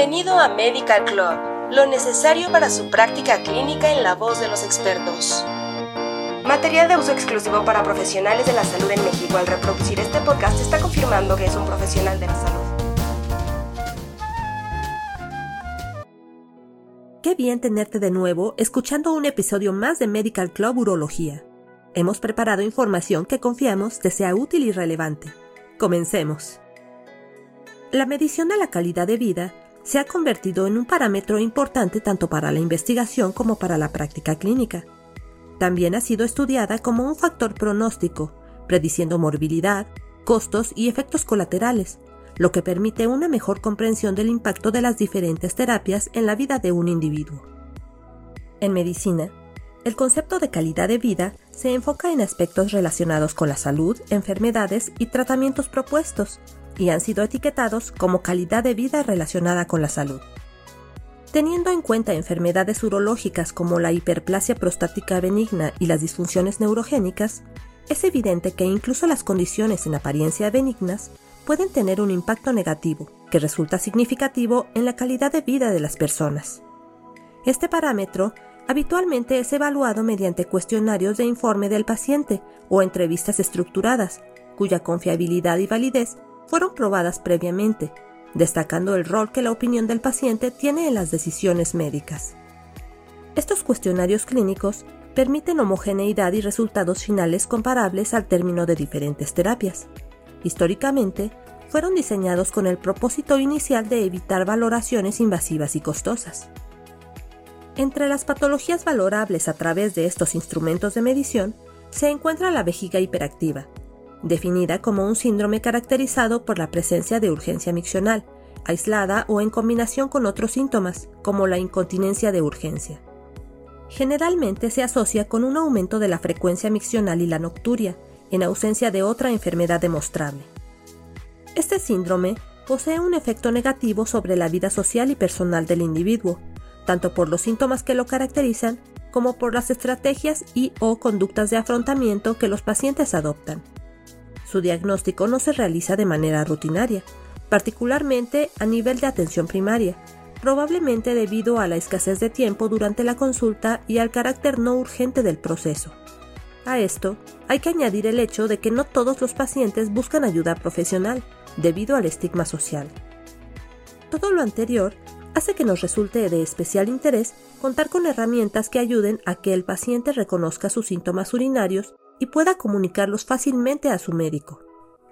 Bienvenido a Medical Club, lo necesario para su práctica clínica en la voz de los expertos. Material de uso exclusivo para profesionales de la salud en México. Al reproducir este podcast está confirmando que es un profesional de la salud. Qué bien tenerte de nuevo escuchando un episodio más de Medical Club Urología. Hemos preparado información que confiamos te sea útil y relevante. Comencemos. La medición de la calidad de vida se ha convertido en un parámetro importante tanto para la investigación como para la práctica clínica. También ha sido estudiada como un factor pronóstico, prediciendo morbilidad, costos y efectos colaterales, lo que permite una mejor comprensión del impacto de las diferentes terapias en la vida de un individuo. En medicina, el concepto de calidad de vida se enfoca en aspectos relacionados con la salud, enfermedades y tratamientos propuestos, y han sido etiquetados como calidad de vida relacionada con la salud. Teniendo en cuenta enfermedades urológicas como la hiperplasia prostática benigna y las disfunciones neurogénicas, es evidente que incluso las condiciones en apariencia benignas pueden tener un impacto negativo que resulta significativo en la calidad de vida de las personas. Este parámetro habitualmente es evaluado mediante cuestionarios de informe del paciente o entrevistas estructuradas, cuya confiabilidad y validez fueron probadas previamente, destacando el rol que la opinión del paciente tiene en las decisiones médicas. Estos cuestionarios clínicos permiten homogeneidad y resultados finales comparables al término de diferentes terapias. Históricamente, fueron diseñados con el propósito inicial de evitar valoraciones invasivas y costosas. Entre las patologías valorables a través de estos instrumentos de medición se encuentra la vejiga hiperactiva, definida como un síndrome caracterizado por la presencia de urgencia miccional, aislada o en combinación con otros síntomas, como la incontinencia de urgencia. Generalmente se asocia con un aumento de la frecuencia miccional y la nocturia, en ausencia de otra enfermedad demostrable. Este síndrome posee un efecto negativo sobre la vida social y personal del individuo, tanto por los síntomas que lo caracterizan como por las estrategias y o conductas de afrontamiento que los pacientes adoptan. Su diagnóstico no se realiza de manera rutinaria, particularmente a nivel de atención primaria, probablemente debido a la escasez de tiempo durante la consulta y al carácter no urgente del proceso. A esto hay que añadir el hecho de que no todos los pacientes buscan ayuda profesional, debido al estigma social. Todo lo anterior hace que nos resulte de especial interés contar con herramientas que ayuden a que el paciente reconozca sus síntomas urinarios y pueda comunicarlos fácilmente a su médico.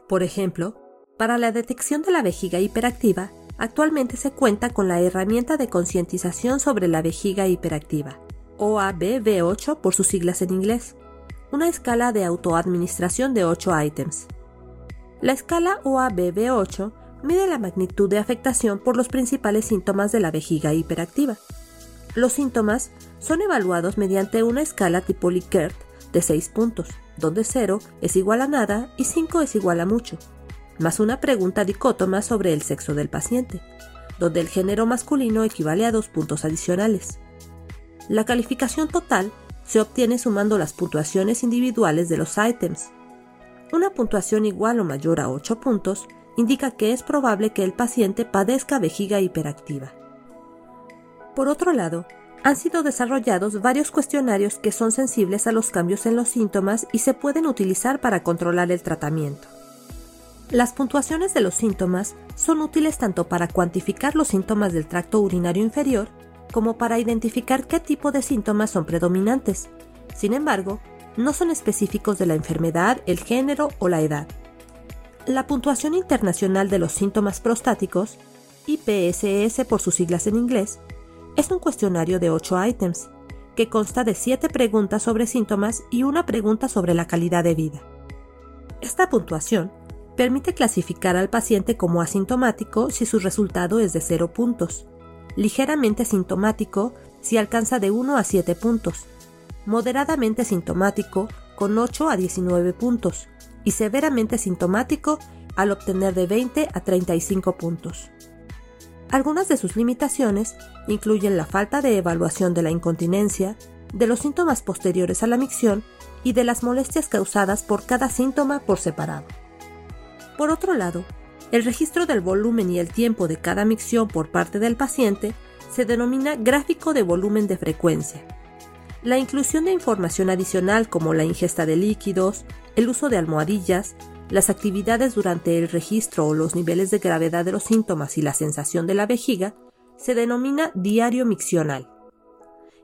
Por ejemplo, para la detección de la vejiga hiperactiva, actualmente se cuenta con la herramienta de concientización sobre la vejiga hiperactiva, OABV8 por sus siglas en inglés, una escala de autoadministración de 8 ítems. La escala OABV8 mide la magnitud de afectación por los principales síntomas de la vejiga hiperactiva. Los síntomas son evaluados mediante una escala tipo Likert de 6 puntos, donde 0 es igual a nada y 5 es igual a mucho, más una pregunta dicótoma sobre el sexo del paciente, donde el género masculino equivale a 2 puntos adicionales. La calificación total se obtiene sumando las puntuaciones individuales de los ítems. Una puntuación igual o mayor a 8 puntos indica que es probable que el paciente padezca vejiga hiperactiva. Por otro lado, han sido desarrollados varios cuestionarios que son sensibles a los cambios en los síntomas y se pueden utilizar para controlar el tratamiento. Las puntuaciones de los síntomas son útiles tanto para cuantificar los síntomas del tracto urinario inferior como para identificar qué tipo de síntomas son predominantes. Sin embargo, no son específicos de la enfermedad, el género o la edad. La puntuación internacional de los síntomas prostáticos, IPSS por sus siglas en inglés, es un cuestionario de 8 ítems, que consta de 7 preguntas sobre síntomas y una pregunta sobre la calidad de vida. Esta puntuación permite clasificar al paciente como asintomático si su resultado es de 0 puntos, ligeramente sintomático si alcanza de 1 a 7 puntos, moderadamente sintomático con 8 a 19 puntos y severamente sintomático al obtener de 20 a 35 puntos. Algunas de sus limitaciones incluyen la falta de evaluación de la incontinencia, de los síntomas posteriores a la micción y de las molestias causadas por cada síntoma por separado. Por otro lado, El registro del volumen y el tiempo de cada micción por parte del paciente se denomina gráfico de volumen de frecuencia. La inclusión de información adicional como la ingesta de líquidos, el uso de almohadillas, las actividades durante el registro o los niveles de gravedad de los síntomas y la sensación de la vejiga se denomina diario miccional.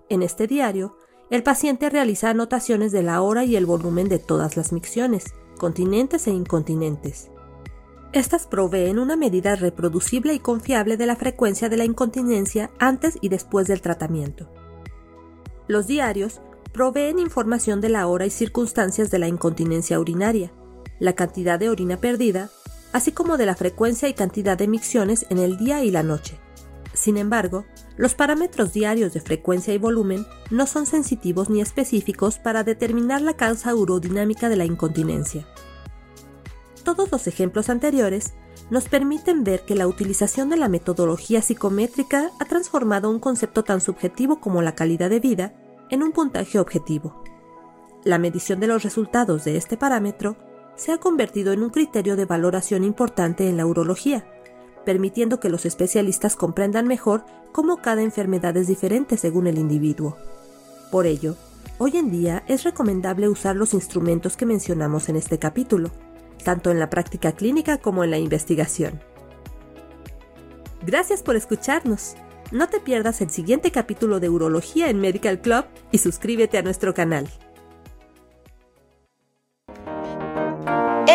En este diario, el paciente realiza anotaciones de la hora y el volumen de todas las micciones, continentes e incontinentes. Estas proveen una medida reproducible y confiable de la frecuencia de la incontinencia antes y después del tratamiento. Los diarios proveen información de la hora y circunstancias de la incontinencia urinaria, la cantidad de orina perdida, así como de la frecuencia y cantidad de micciones en el día y la noche. Sin embargo, los parámetros diarios de frecuencia y volumen no son sensitivos ni específicos para determinar la causa urodinámica de la incontinencia. Todos los ejemplos anteriores nos permiten ver que la utilización de la metodología psicométrica ha transformado un concepto tan subjetivo como la calidad de vida en un puntaje objetivo. La medición de los resultados de este parámetro se ha convertido en un criterio de valoración importante en la urología, permitiendo que los especialistas comprendan mejor cómo cada enfermedad es diferente según el individuo. Por ello, hoy en día es recomendable usar los instrumentos que mencionamos en este capítulo, tanto en la práctica clínica como en la investigación. Gracias por escucharnos. No te pierdas el siguiente capítulo de Urología en Medical Club y suscríbete a nuestro canal.